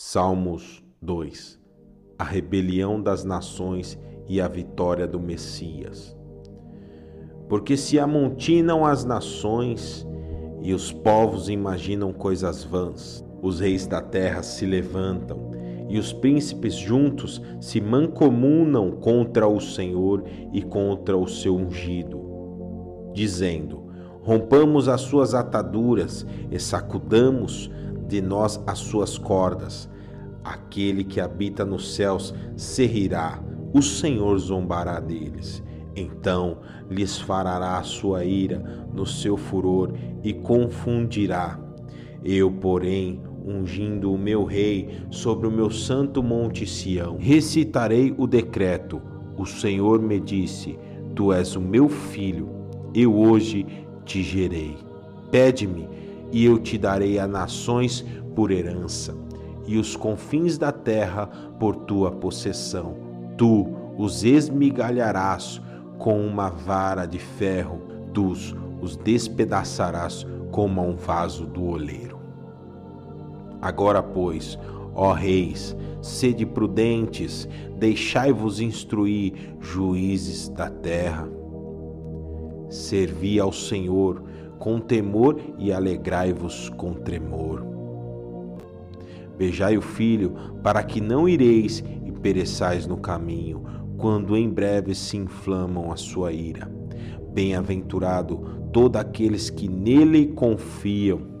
Salmos 2 A rebelião das nações e a vitória do Messias. Porque se amontinam as nações e os povos imaginam coisas vãs, os reis da terra se levantam e os príncipes juntos se mancomunam contra o Senhor e contra o seu ungido, dizendo: Rompamos as suas ataduras e sacudamos de nós as suas cordas. Aquele que habita nos céus se rirá, o Senhor zombará deles. Então lhes fará a sua ira no seu furor e confundirá. Eu, porém, ungindo o meu rei sobre o meu santo monte Sião, recitarei o decreto. O Senhor me disse: Tu és o meu filho, eu hoje te gerei. Pede-me e eu te darei a nações por herança, e os confins da terra por tua possessão. Tu os esmigalharás com uma vara de ferro, tu os despedaçarás como a um vaso do oleiro. Agora, pois, ó reis, sede prudentes, deixai-vos instruir, juízes da terra. Servi ao Senhor com temor e alegrai-vos com tremor. Beijai o filho, para que não ireis e pereçais no caminho, quando em breve se inflamam a sua ira. Bem-aventurado todos aqueles que nele confiam.